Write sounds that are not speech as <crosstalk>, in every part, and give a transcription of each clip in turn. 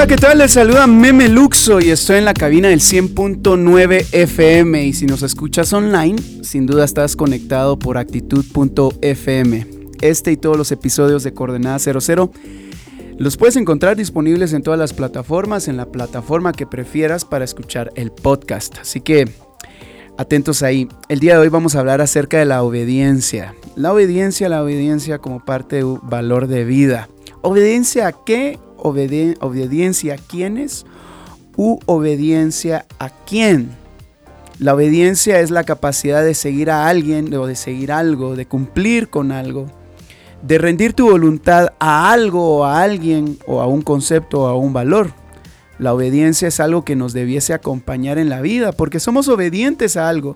Hola, ¿qué tal? Les saluda Meme Luxo y estoy en la cabina del 100.9 FM y si nos escuchas online, sin duda estás conectado por actitud.fm. Este y todos los episodios de Coordenada 00 los puedes encontrar disponibles en todas las plataformas, en la plataforma que prefieras para escuchar el podcast. Así que atentos ahí. El día de hoy vamos a hablar acerca de la obediencia. La obediencia, la obediencia como parte de un valor de vida. ¿Obediencia a qué? Obediencia a quiénes u obediencia a quién. La obediencia es la capacidad de seguir a alguien o de seguir algo, de cumplir con algo, de rendir tu voluntad a algo o a alguien o a un concepto o a un valor. La obediencia es algo que nos debiese acompañar en la vida porque somos obedientes a algo.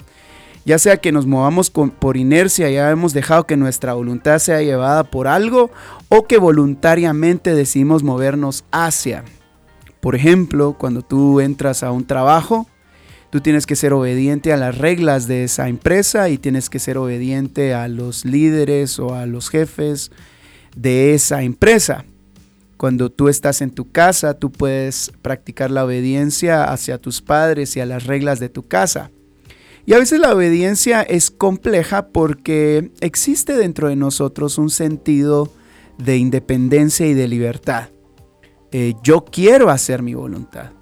Ya sea que nos movamos por inercia, ya hemos dejado que nuestra voluntad sea llevada por algo o que voluntariamente decidimos movernos hacia. Por ejemplo, cuando tú entras a un trabajo, tú tienes que ser obediente a las reglas de esa empresa y tienes que ser obediente a los líderes o a los jefes de esa empresa. Cuando tú estás en tu casa, tú puedes practicar la obediencia hacia tus padres y a las reglas de tu casa. Y a veces la obediencia es compleja porque existe dentro de nosotros un sentido de independencia y de libertad. Eh, yo quiero hacer mi voluntad.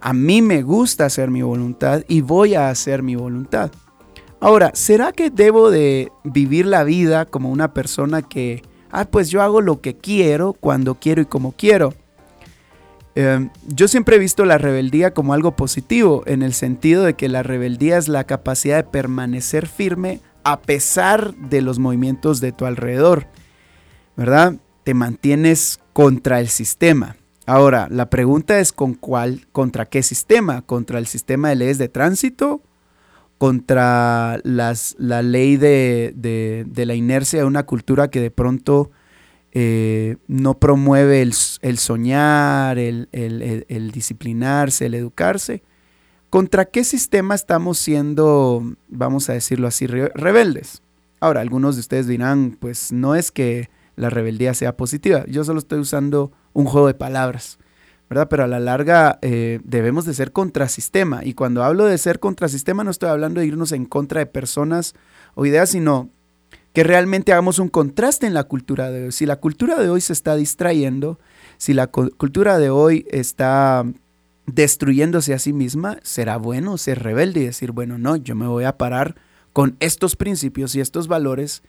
A mí me gusta hacer mi voluntad y voy a hacer mi voluntad. Ahora, ¿será que debo de vivir la vida como una persona que, ah, pues yo hago lo que quiero, cuando quiero y como quiero? Em, yo siempre he visto la rebeldía como algo positivo, en el sentido de que la rebeldía es la capacidad de permanecer firme a pesar de los movimientos de tu alrededor, ¿verdad? Te mantienes contra el sistema. Ahora, la pregunta es con cuál, contra qué sistema, contra el sistema de leyes de tránsito, contra la ley de, de la inercia de una cultura que de pronto eh, no promueve el, soñar, el, disciplinarse, el educarse. ¿Contra qué sistema estamos siendo, vamos a decirlo así, rebeldes? Ahora, algunos de ustedes dirán, pues no es que la rebeldía sea positiva, yo solo estoy usando un juego de palabras, ¿verdad? Pero a la larga eh, debemos de ser contrasistema. Y cuando hablo de ser contrasistema no estoy hablando de irnos en contra de personas o ideas, sino que realmente hagamos un contraste en la cultura de hoy. Si la cultura de hoy se está distrayendo, si la cultura de hoy está destruyéndose a sí misma, será bueno ser rebelde y decir, bueno, no, yo me voy a parar con estos principios y estos valores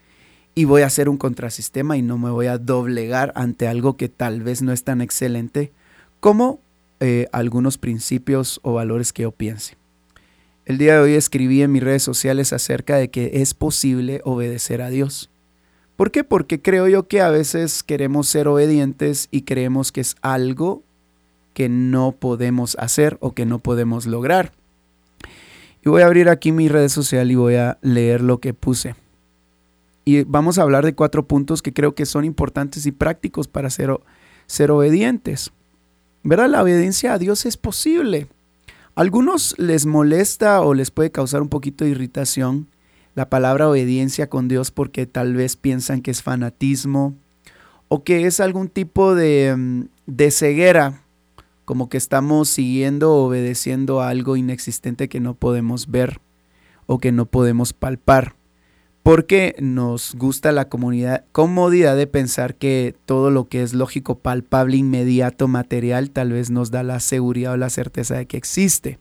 y voy a hacer un contrasistema y no me voy a doblegar ante algo que tal vez no es tan excelente como eh, algunos principios o valores que yo piense. El día de hoy escribí en mis redes sociales acerca de que es posible obedecer a Dios. ¿Por qué? Porque creo yo que a veces queremos ser obedientes y creemos que es algo que no podemos hacer o que no podemos lograr. Y voy a abrir aquí mi red social y voy a leer lo que puse. Y vamos a hablar de cuatro puntos que creo que son importantes y prácticos para ser, obedientes. ¿Verdad? La obediencia a Dios es posible algunos les molesta o les puede causar un poquito de irritación la palabra obediencia con Dios porque tal vez piensan que es fanatismo o que es algún tipo de, mm, de ceguera, como que estamos siguiendo o obedeciendo a algo inexistente que no podemos ver o que no podemos palpar porque nos gusta la comodidad de pensar que todo lo que es lógico, palpable, inmediato, material, tal vez nos da la seguridad o la certeza de que existe.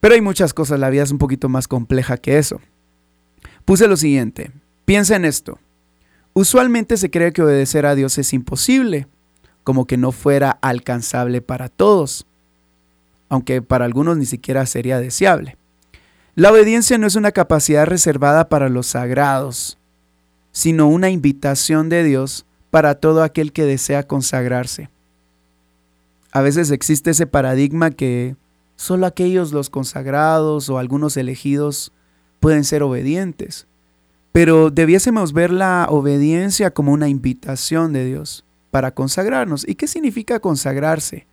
Pero hay muchas cosas, la vida es un poquito más compleja que eso. Puse lo siguiente, piensa en esto. Usualmente se cree que obedecer a Dios es imposible, como que no fuera alcanzable para todos, aunque para algunos ni siquiera sería deseable. La obediencia no es una capacidad reservada para los sagrados, sino una invitación de Dios para todo aquel que desea consagrarse. A veces existe ese paradigma que Solo aquellos los consagrados o algunos elegidos pueden ser obedientes. Pero debiésemos ver la obediencia como una invitación de Dios para consagrarnos. ¿Y qué significa consagrarse?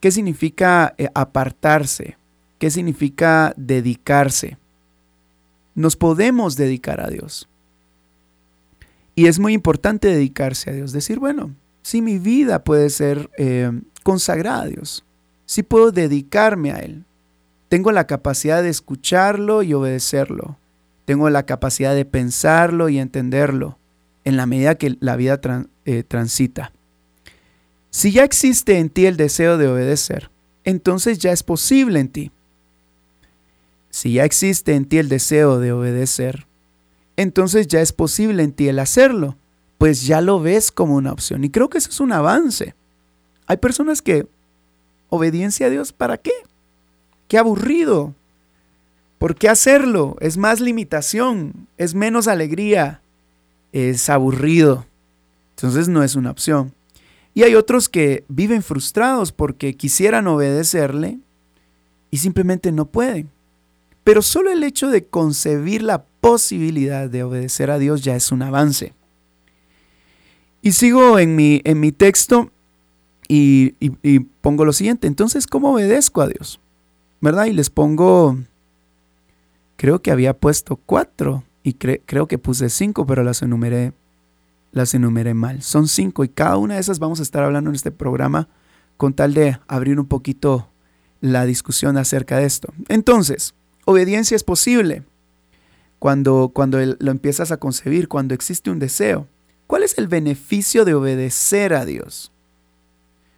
¿Qué significa eh, apartarse? ¿Qué significa dedicarse? Nos podemos dedicar a Dios. Y es muy importante dedicarse a Dios. Decir, bueno, si mi vida puede ser eh, consagrada a Dios, si puedo dedicarme a Él, tengo la capacidad de escucharlo y obedecerlo. Tengo la capacidad de pensarlo y entenderlo en la medida que la vida eh, transita. Si ya existe en ti el deseo de obedecer, entonces ya es posible en ti. Si ya existe en ti el deseo de obedecer, entonces ya es posible en ti el hacerlo, pues ya lo ves como una opción. Y creo que eso es un avance. Hay personas que, obediencia a Dios, ¿para qué? Qué aburrido. ¿Por qué hacerlo? Es más limitación, es menos alegría, es aburrido. Entonces no es una opción. Y hay otros que viven frustrados porque quisieran obedecerle y simplemente no pueden. Pero solo el hecho de concebir la posibilidad de obedecer a Dios ya es un avance. Y sigo en mi, en mi texto y, pongo lo siguiente. Entonces, ¿cómo obedezco a Dios? ¿Verdad? Y les pongo, creo que había puesto cuatro y creo que puse cinco, pero las enumeré las enumeré mal. Son cinco y cada una de esas vamos a estar hablando en este programa con tal de abrir un poquito la discusión acerca de esto. Entonces, obediencia es posible cuando, cuando lo empiezas a concebir, cuando existe un deseo. ¿Cuál es el beneficio de obedecer a Dios?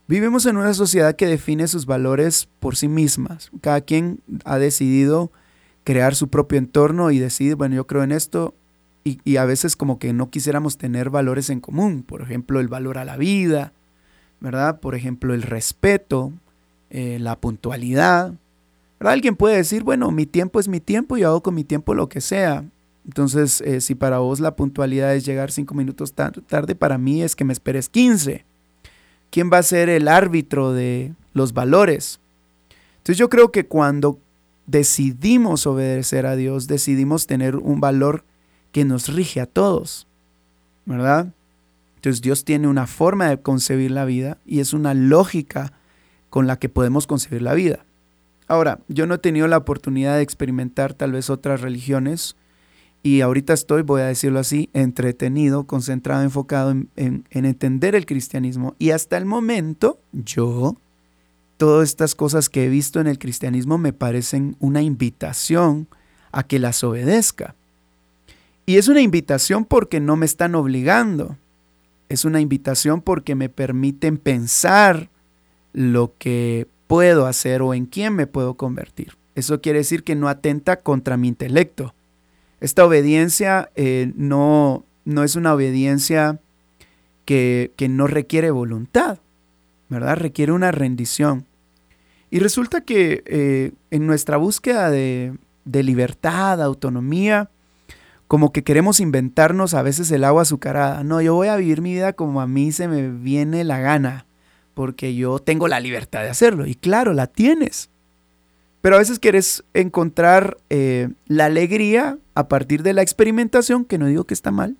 Vivimos en una sociedad que define sus valores por sí mismas. Cada quien ha decidido crear su propio entorno y decide, bueno, yo creo en esto, y, a veces como que no quisiéramos tener valores en común, por ejemplo, el valor a la vida, ¿verdad? Por ejemplo, el respeto, eh, la puntualidad. Alguien puede decir, bueno, mi tiempo es mi tiempo y hago con mi tiempo lo que sea. Entonces, eh, si para vos la puntualidad es llegar cinco minutos tarde, para mí es que me esperes 15. ¿Quién va a ser el árbitro de los valores? Entonces yo creo que cuando decidimos obedecer a Dios, decidimos tener un valor que nos rige a todos, ¿verdad? Entonces Dios tiene una forma de concebir la vida y es una lógica con la que podemos concebir la vida. Ahora, yo no he tenido la oportunidad de experimentar tal vez otras religiones y ahorita estoy, voy a decirlo así, entretenido, concentrado, enfocado en, en entender el cristianismo y hasta el momento yo, todas estas cosas que he visto en el cristianismo me parecen una invitación a que las obedezca. Y es una invitación porque no me están obligando. Es una invitación porque me permiten pensar lo que puedo hacer o en quién me puedo convertir. Eso quiere decir que no atenta contra mi intelecto. Esta obediencia eh, no, no es una obediencia que, no requiere voluntad, ¿verdad? Requiere una rendición. Y resulta que eh, en nuestra búsqueda de, de libertad, autonomía, como que queremos inventarnos a veces el agua azucarada. No, yo voy a vivir mi vida como a mí se me viene la gana, porque yo tengo la libertad de hacerlo. Y claro, la tienes. Pero a veces quieres encontrar eh, la alegría a partir de la experimentación, que no digo que está mal,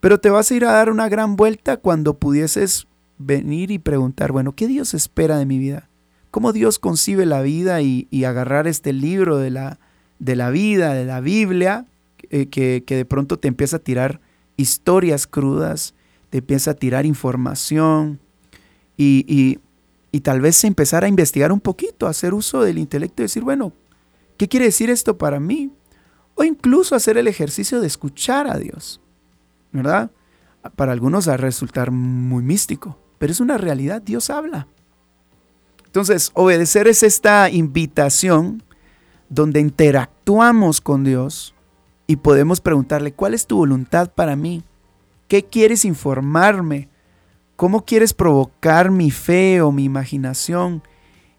pero te vas a ir a dar una gran vuelta cuando pudieses venir y preguntar, bueno, ¿qué Dios espera de mi vida? ¿Cómo Dios concibe la vida y, agarrar este libro de la, de la vida, de la Biblia, eh, que, de pronto te empieza a tirar historias crudas, te empieza a tirar información y, tal vez empezar a investigar un poquito, hacer uso del intelecto y decir, bueno, ¿qué quiere decir esto para mí? O incluso hacer el ejercicio de escuchar a Dios, ¿verdad? Para algunos va a resultar muy místico, pero es una realidad, Dios habla. Entonces, obedecer es esta invitación donde interactuamos con Dios y podemos preguntarle, ¿cuál es tu voluntad para mí? ¿Qué quieres informarme? ¿Cómo quieres provocar mi fe o mi imaginación?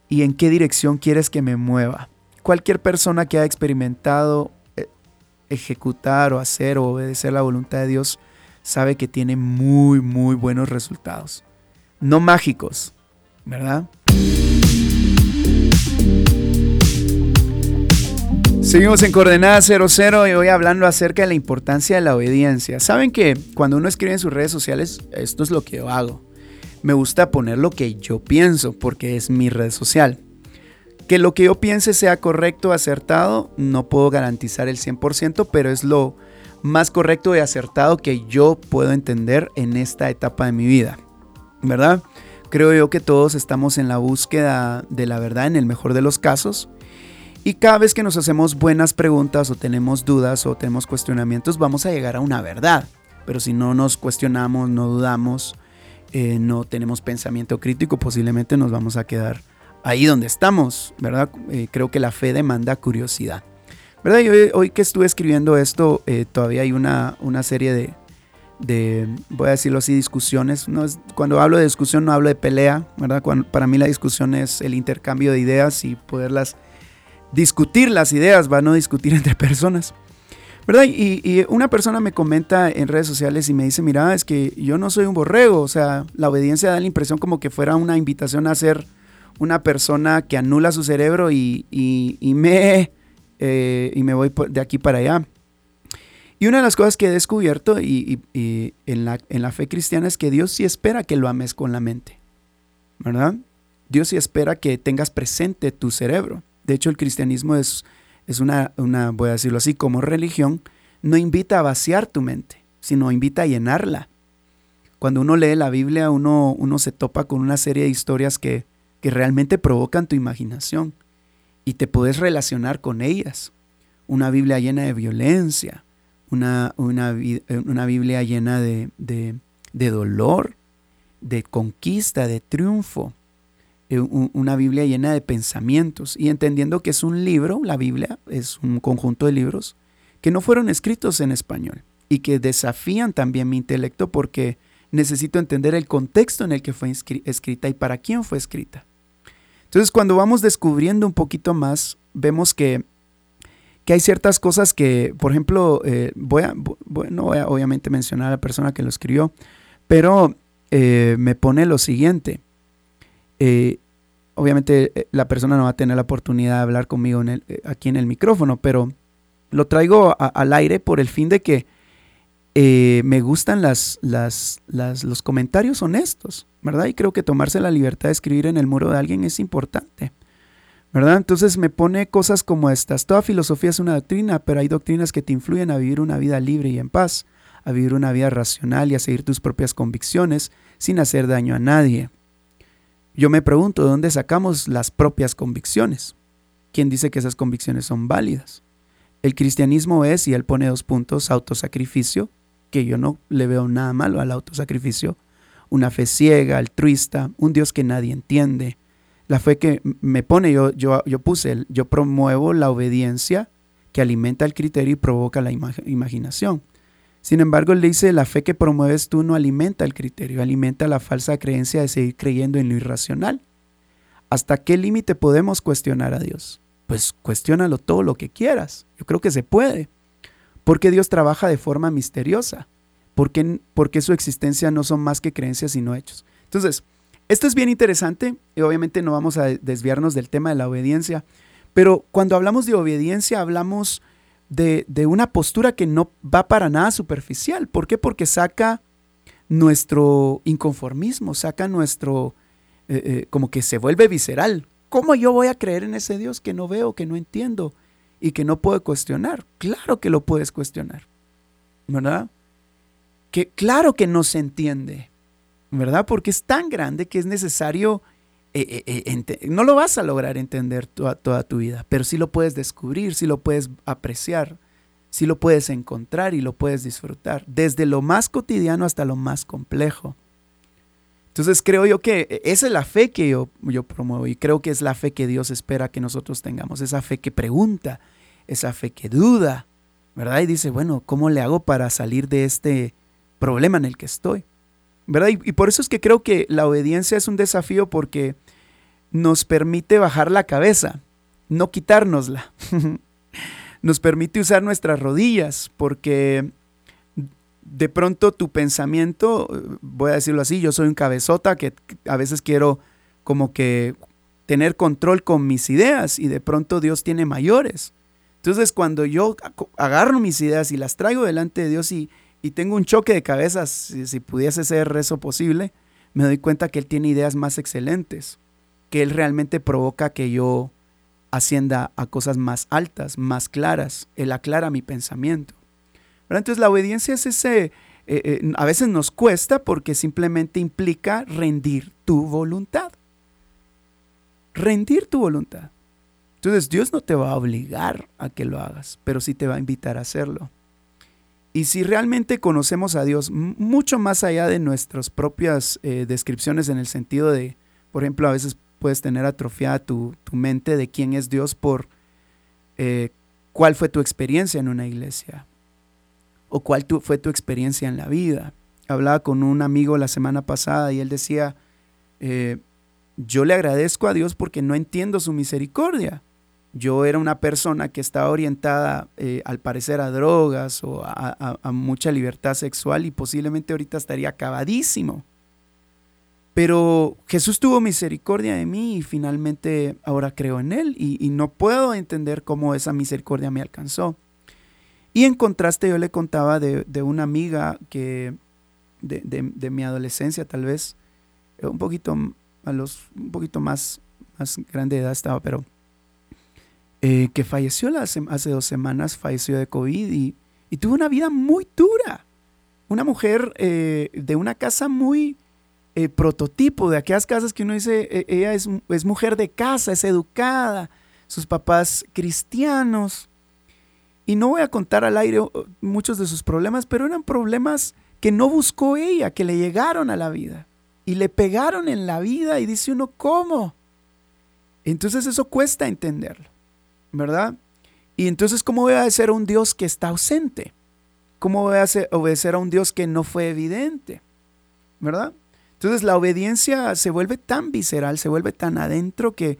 ¿Y en qué dirección quieres que me mueva? Cualquier persona que ha experimentado eh, ejecutar o hacer o obedecer la voluntad de Dios sabe que tiene muy, muy buenos resultados. No mágicos, ¿verdad? Seguimos en Coordenada 00 y hoy hablando acerca de la importancia de la obediencia. Saben que cuando uno escribe en sus redes sociales, esto es lo que yo hago. Me gusta poner lo que yo pienso porque es mi red social. Que lo que yo piense sea correcto, acertado, no puedo garantizar el 100%, pero es lo más correcto y acertado que yo puedo entender en esta etapa de mi vida. ¿Verdad? Creo yo que todos estamos en la búsqueda de la verdad en el mejor de los casos y cada vez que nos hacemos buenas preguntas o tenemos dudas o tenemos cuestionamientos, vamos a llegar a una verdad. Pero si no nos cuestionamos, no dudamos, eh, no tenemos pensamiento crítico, posiblemente nos vamos a quedar ahí donde estamos, ¿verdad? Eh, creo que la fe demanda curiosidad. ¿Verdad? Hoy, que estuve escribiendo esto, eh, todavía hay una, una serie de, de, voy a decirlo así, discusiones. Cuando hablo de discusión no hablo de pelea, ¿verdad? para mí la discusión es el intercambio de ideas y poderlas discutir las ideas, va a no discutir <laughs> entre personas. ¿Verdad? Y, una persona me comenta en redes sociales y me dice, mira, es que yo no soy un borrego, o sea, la obediencia da la impresión como que fuera una invitación a ser una persona que anula su cerebro y, me, eh, y me voy de aquí para allá. Y una de las cosas que he descubierto y, en, la, en la fe cristiana es que Dios sí espera que lo ames con la mente, ¿verdad? Dios sí espera que tengas presente tu cerebro. De hecho, el cristianismo es, es una, una, voy a decirlo así, como religión, no invita a vaciar tu mente, sino invita a llenarla. Cuando uno lee la Biblia, uno, uno se topa con una serie de historias que, que realmente provocan tu imaginación y te puedes relacionar con ellas. Una Biblia llena de violencia, una, una, una Biblia llena de, de, de dolor, de conquista, de triunfo, una Biblia llena de pensamientos y entendiendo que es un libro, la Biblia es un conjunto de libros que no fueron escritos en español y que desafían también mi intelecto porque necesito entender el contexto en el que fue escrita y para quién fue escrita. Entonces cuando vamos descubriendo un poquito más, vemos que, que hay ciertas cosas que, por ejemplo, eh, voy a, no voy a obviamente mencionar a la persona que lo escribió, pero eh, me pone lo siguiente. Eh, obviamente eh, la persona no va a tener la oportunidad de hablar conmigo en el, eh, aquí en el micrófono, pero lo traigo al aire por el fin de que me gustan las, las, los comentarios honestos, ¿verdad? Y creo que tomarse la libertad de escribir en el muro de alguien es importante, ¿verdad? Entonces me pone cosas como estas. Toda filosofía es una doctrina, pero hay doctrinas que te influyen a vivir una vida libre y en paz, a vivir una vida racional y a seguir tus propias convicciones sin hacer daño a nadie. Yo me pregunto, ¿de dónde sacamos las propias convicciones? ¿Quién dice que esas convicciones son válidas? El cristianismo es, y él pone dos puntos, autosacrificio, que yo no le veo nada malo al autosacrificio, una fe ciega, altruista, un Dios que nadie entiende. La fe que me pone, yo, yo, yo puse, yo promuevo la obediencia que alimenta el criterio y provoca la imaginación. Sin embargo, él dice, la fe que promueves tú no alimenta el criterio, alimenta la falsa creencia de seguir creyendo en lo irracional. ¿Hasta qué límite podemos cuestionar a Dios? Pues cuestiónalo todo lo que quieras. Yo creo que se puede. Porque Dios trabaja de forma misteriosa. Porque, porque su existencia no son más que creencias sino hechos. Entonces, esto es bien interesante y obviamente no vamos a desviarnos del tema de la obediencia. Pero cuando hablamos de obediencia hablamos de, una postura que no va para nada superficial. ¿Por qué? Porque saca nuestro inconformismo, saca nuestro, eh, eh, como que se vuelve visceral. ¿Cómo yo voy a creer en ese Dios que no veo, que no entiendo y que no puedo cuestionar? Claro que lo puedes cuestionar, ¿verdad? Que claro que no se entiende, ¿verdad? Porque es tan grande que es necesario eh, eh, eh, no lo vas a lograr entender toda, toda tu vida, pero sí lo puedes descubrir, sí lo puedes apreciar, sí lo puedes encontrar y lo puedes disfrutar, desde lo más cotidiano hasta lo más complejo. Entonces creo yo que esa es la fe que yo, yo promuevo y creo que es la fe que Dios espera que nosotros tengamos, esa fe que pregunta, esa fe que duda, ¿verdad? Y dice, bueno, ¿cómo le hago para salir de este problema en el que estoy? ¿verdad? Y, por eso es que creo que la obediencia es un desafío porque nos permite bajar la cabeza, no quitárnosla. <laughs> nos permite usar nuestras rodillas porque de pronto tu pensamiento, voy a decirlo así, yo soy un cabezota que a veces quiero como que tener control con mis ideas y de pronto Dios tiene mayores. Entonces cuando yo agarro mis ideas y las traigo delante de Dios y, y tengo un choque de cabezas, si, si, pudiese ser eso posible, me doy cuenta que Él tiene ideas más excelentes, que Él realmente provoca que yo ascienda a cosas más altas, más claras. Él aclara mi pensamiento. Entonces la obediencia es ese, eh, eh, a veces nos cuesta porque simplemente implica rendir tu voluntad. Rendir tu voluntad. Entonces Dios no te va a obligar a que lo hagas, pero sí te va a invitar a hacerlo. Y si realmente conocemos a Dios mucho más allá de nuestras propias eh, descripciones en el sentido de, por ejemplo, a veces puedes tener atrofiada tu, mente de quién es Dios por eh, cuál fue tu experiencia en una iglesia o cuál fue tu experiencia en la vida. Hablaba con un amigo la semana pasada y él decía, eh, yo le agradezco a Dios porque no entiendo su misericordia. Yo era una persona que estaba orientada eh, al parecer a drogas o a, a mucha libertad sexual y posiblemente ahorita estaría acabadísimo. Pero Jesús tuvo misericordia de mí y finalmente ahora creo en Él y, no puedo entender cómo esa misericordia me alcanzó. Y en contraste yo le contaba de, una amiga que de, mi adolescencia tal vez, un poquito, a los, un poquito más, más grande de edad estaba, pero eh, que falleció hace dos semanas, falleció de COVID y, tuvo una vida muy dura. Una mujer eh, de una casa muy eh, prototipo de aquellas casas que uno dice, e, ella es, es, mujer de casa, es educada, sus papás cristianos. Y no voy a contar al aire uh, muchos de sus problemas, pero eran problemas que no buscó ella, que le llegaron a la vida. Y le pegaron en la vida y dice uno, ¿cómo? Entonces eso cuesta entenderlo, ¿verdad? Y entonces, ¿cómo voy a obedecer a un Dios que está ausente? ¿Cómo voy a obedecer a un Dios que no fue evidente? ¿Verdad? Entonces la obediencia se vuelve tan visceral, se vuelve tan adentro que,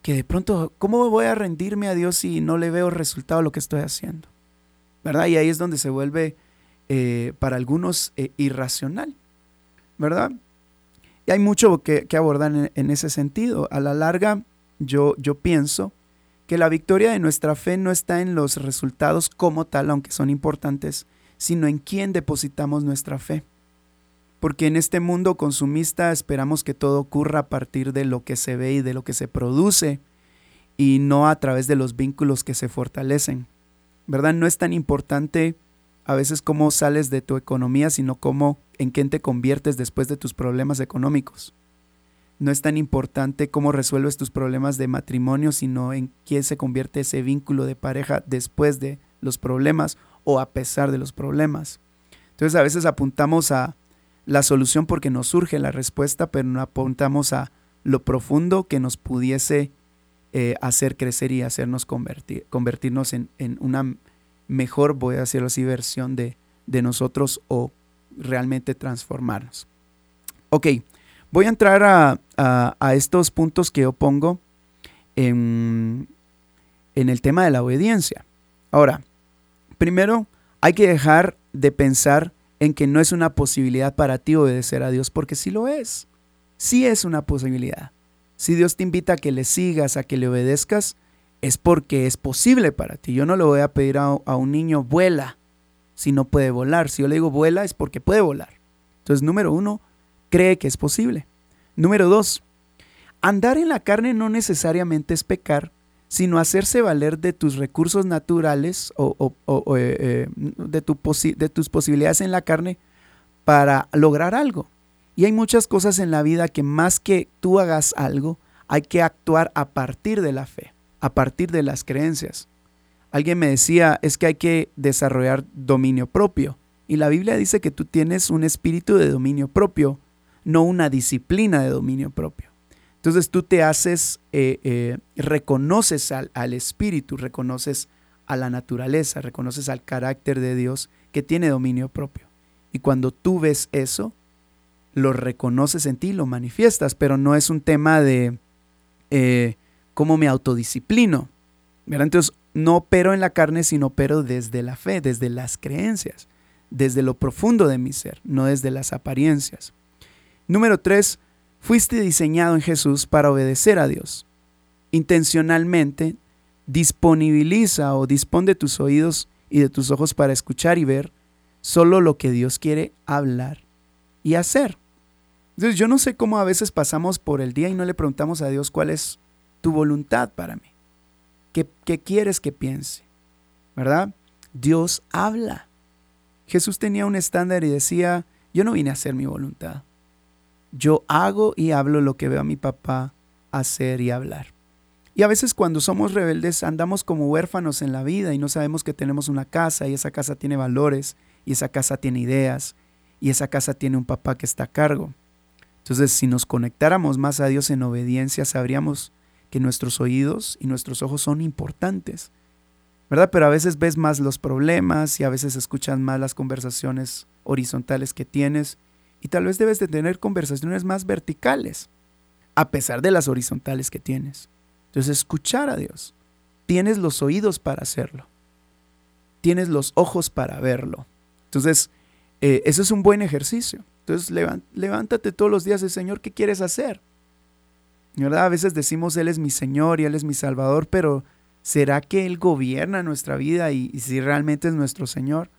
que de pronto, ¿cómo voy a rendirme a Dios si no le veo resultado a lo que estoy haciendo? ¿Verdad? Y ahí es donde se vuelve eh, para algunos eh, irracional, ¿verdad? Y hay mucho que, abordar en, ese sentido. A la larga, yo, yo pienso que la victoria de nuestra fe no está en los resultados como tal, aunque son importantes, sino en quién depositamos nuestra fe porque en este mundo consumista esperamos que todo ocurra a partir de lo que se ve y de lo que se produce y no a través de los vínculos que se fortalecen. ¿Verdad? No es tan importante a veces cómo sales de tu economía, sino cómo en quién te conviertes después de tus problemas económicos. No es tan importante cómo resuelves tus problemas de matrimonio, sino en quién se convierte ese vínculo de pareja después de los problemas o a pesar de los problemas. Entonces a veces apuntamos a la solución porque nos surge la respuesta, pero no apuntamos a lo profundo que nos pudiese eh, hacer crecer y hacernos convertir, convertirnos en, una mejor, voy a decirlo así, versión de, nosotros o realmente transformarnos. Ok, voy a entrar a, estos puntos que yo pongo en, en el tema de la obediencia. Ahora, primero hay que dejar de pensar en que no es una posibilidad para ti obedecer a Dios, porque sí lo es. Sí es una posibilidad. Si Dios te invita a que le sigas, a que le obedezcas, es porque es posible para ti. Yo no le voy a pedir a, un niño vuela si no puede volar. Si yo le digo vuela es porque puede volar. Entonces, número uno, cree que es posible. Número dos, andar en la carne no necesariamente es pecar, sino hacerse valer de tus recursos naturales o, eh, eh, de, de tus posibilidades en la carne para lograr algo. Y hay muchas cosas en la vida que más que tú hagas algo, hay que actuar a partir de la fe, a partir de las creencias. Alguien me decía, es que hay que desarrollar dominio propio. Y la Biblia dice que tú tienes un espíritu de dominio propio, no una disciplina de dominio propio. Entonces tú te haces, eh, eh, reconoces al, al, espíritu, reconoces a la naturaleza, reconoces al carácter de Dios que tiene dominio propio. Y cuando tú ves eso, lo reconoces en ti, lo manifiestas, pero no es un tema de eh, cómo me autodisciplino. Entonces no opero en la carne, sino opero desde la fe, desde las creencias, desde lo profundo de mi ser, no desde las apariencias. Número tres, Fuiste diseñado en Jesús para obedecer a Dios. Intencionalmente disponibiliza o dispone de tus oídos y de tus ojos para escuchar y ver solo lo que Dios quiere hablar y hacer. Entonces yo no sé cómo a veces pasamos por el día y no le preguntamos a Dios cuál es tu voluntad para mí. ¿Qué, qué quieres que piense? ¿Verdad? Dios habla. Jesús tenía un estándar y decía, yo no vine a hacer mi voluntad. Yo hago y hablo lo que veo a mi papá hacer y hablar. Y a veces cuando somos rebeldes andamos como huérfanos en la vida y no sabemos que tenemos una casa y esa casa tiene valores y esa casa tiene ideas y esa casa tiene un papá que está a cargo. Entonces si nos conectáramos más a Dios en obediencia sabríamos que nuestros oídos y nuestros ojos son importantes. ¿Verdad? Pero a veces ves más los problemas y a veces escuchas más las conversaciones horizontales que tienes y tal vez debes de tener conversaciones más verticales a pesar de las horizontales que tienes. Entonces, escuchar a Dios. Tienes los oídos para hacerlo. Tienes los ojos para verlo. Entonces, eh, eso es un buen ejercicio. Entonces, levántate todos los días y Señor, ¿qué quieres hacer? ¿Verdad? A veces decimos, Él es mi Señor y Él es mi Salvador, pero ¿será que Él gobierna nuestra vida y, y si realmente es nuestro Señor?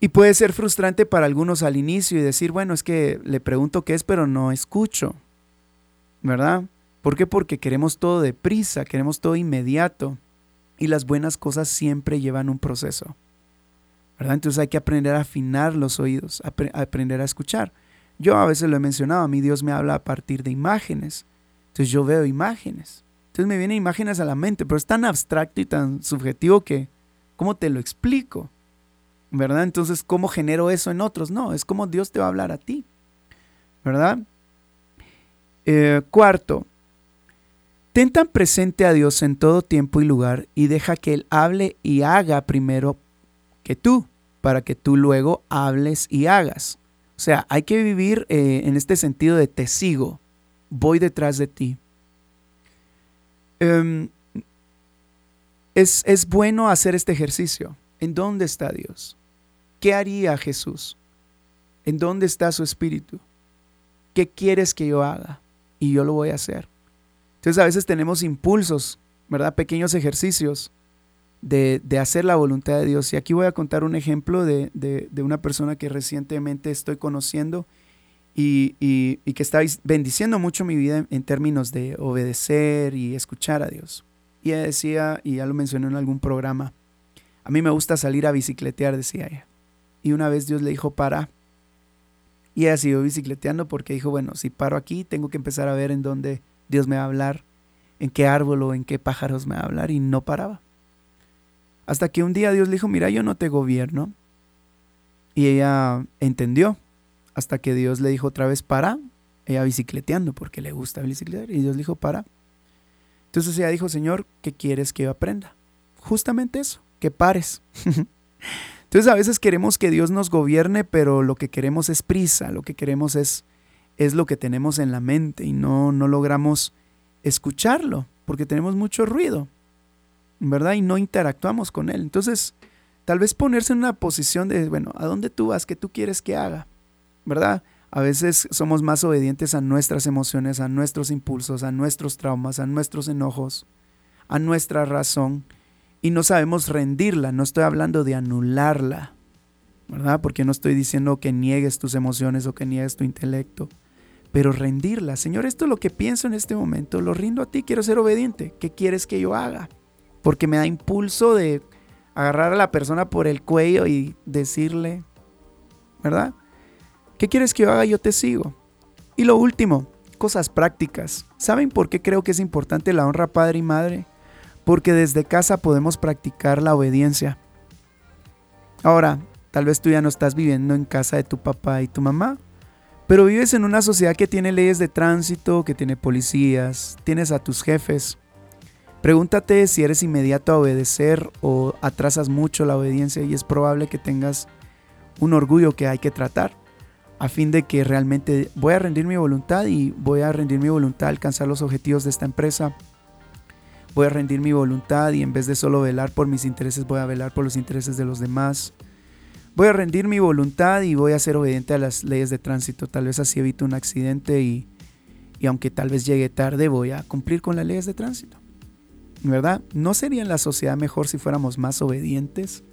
Y puede ser frustrante para algunos al inicio y decir, bueno, es que le pregunto qué es, pero no escucho. ¿Verdad? ¿Por qué? Porque queremos todo deprisa, queremos todo inmediato. Y las buenas cosas siempre llevan un proceso. ¿verdad? Entonces hay que aprender a afinar los oídos, aprender a escuchar. Yo a veces lo he mencionado, a mí Dios me habla a partir de imágenes. Entonces yo veo imágenes. Entonces me vienen imágenes a la mente, pero es tan abstracto y tan subjetivo que, ¿cómo te lo explico? ¿Verdad? Entonces, ¿cómo genero eso en otros? No, es como Dios te va a hablar a ti. ¿Verdad? Eh, cuarto, Ten tan presente a Dios en todo tiempo y lugar y deja que Él hable y haga primero que tú, para que tú luego hables y hagas. O sea, hay que vivir eh, en este sentido de te sigo, voy detrás de ti. Em, es, es bueno hacer este ejercicio. ¿En dónde está Dios? ¿Qué haría Jesús? ¿En dónde está su espíritu? ¿Qué quieres que yo haga? Y yo lo voy a hacer. Entonces a veces tenemos impulsos, ¿verdad? Pequeños ejercicios de, hacer la voluntad de Dios. Y aquí voy a contar un ejemplo de, una persona que recientemente estoy conociendo y, que está bendiciendo mucho mi vida en, términos de obedecer y escuchar a Dios. Y ella decía, y ya lo mencioné en algún programa, a mí me gusta salir a bicicletear, decía ella. Y una vez Dios le dijo, para. Y ella siguió bicicleteando porque dijo, bueno, si paro aquí, tengo que empezar a ver en dónde Dios me va a hablar, en qué árbol o en qué pájaros me va a hablar y no paraba. Hasta que un día Dios le dijo, mira, yo no te gobierno. Y ella entendió. Hasta que Dios le dijo otra vez, para. Ella bicicleteando porque le gusta bicicletear. Y Dios le dijo, para. Entonces ella dijo, Señor, ¿qué quieres que yo aprenda? Justamente eso, que pares. <laughs> Entonces a veces queremos que Dios nos gobierne, pero lo que queremos es prisa, lo que queremos es es lo que tenemos en la mente y no, no logramos escucharlo porque tenemos mucho ruido, ¿verdad? Y no interactuamos con él. Entonces, tal vez ponerse en una posición de, bueno, ¿a dónde tú vas? ¿Qué tú quieres que haga? ¿Verdad? A veces somos más obedientes a nuestras emociones, a nuestros impulsos, a nuestros traumas, a nuestros enojos, a nuestra razón y no sabemos rendirla. No estoy hablando de anularla, ¿verdad? Porque no estoy diciendo que niegues tus emociones o que niegues tu intelecto pero rendirla. Señor, esto es lo que pienso en este momento, lo rindo a ti, quiero ser obediente. ¿Qué quieres que yo haga? Porque me da impulso de agarrar a la persona por el cuello y decirle, ¿verdad? ¿Qué quieres que yo haga? Yo te sigo. Y lo último, cosas prácticas. ¿Saben por qué creo que es importante la honra padre y madre? Porque desde casa podemos practicar la obediencia. Ahora, tal vez tú ya no estás viviendo en casa de tu papá y tu mamá, pero vives en una sociedad que tiene leyes de tránsito, que tiene policías, tienes a tus jefes. Pregúntate si eres inmediato a obedecer o atrasas mucho la obediencia y es probable que tengas un orgullo que hay que tratar a fin de que realmente voy a rendir mi voluntad y voy a rendir mi voluntad a alcanzar los objetivos de esta empresa. Voy a rendir mi voluntad y en vez de solo velar por mis intereses voy a velar por los intereses de los demás. Voy a rendir mi voluntad y voy a ser obediente a las leyes de tránsito. Tal vez así evito un accidente y, aunque tal vez llegue tarde, voy a cumplir con las leyes de tránsito. ¿verdad? ¿No sería en la sociedad mejor si fuéramos más obedientes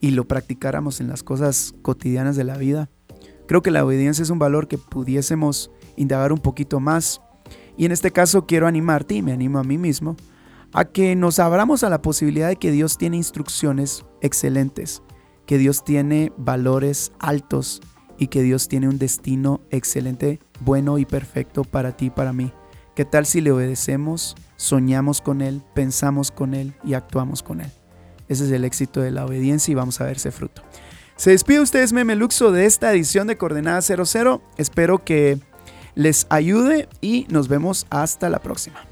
y lo practicáramos en las cosas cotidianas de la vida? Creo que la obediencia es un valor que pudiésemos indagar un poquito más. Y en este caso quiero animarte, y me animo a mí mismo, a que nos abramos a la posibilidad de que Dios tiene instrucciones excelentes, que Dios tiene valores altos y que Dios tiene un destino excelente, bueno y perfecto para ti y para mí. ¿Qué tal si le obedecemos, soñamos con Él, pensamos con Él y actuamos con Él? Ese es el éxito de la obediencia y vamos a ver ese fruto. Se despide ustedes Meme Luxo de esta edición de Coordenada 00. Espero que les ayude y nos vemos hasta la próxima.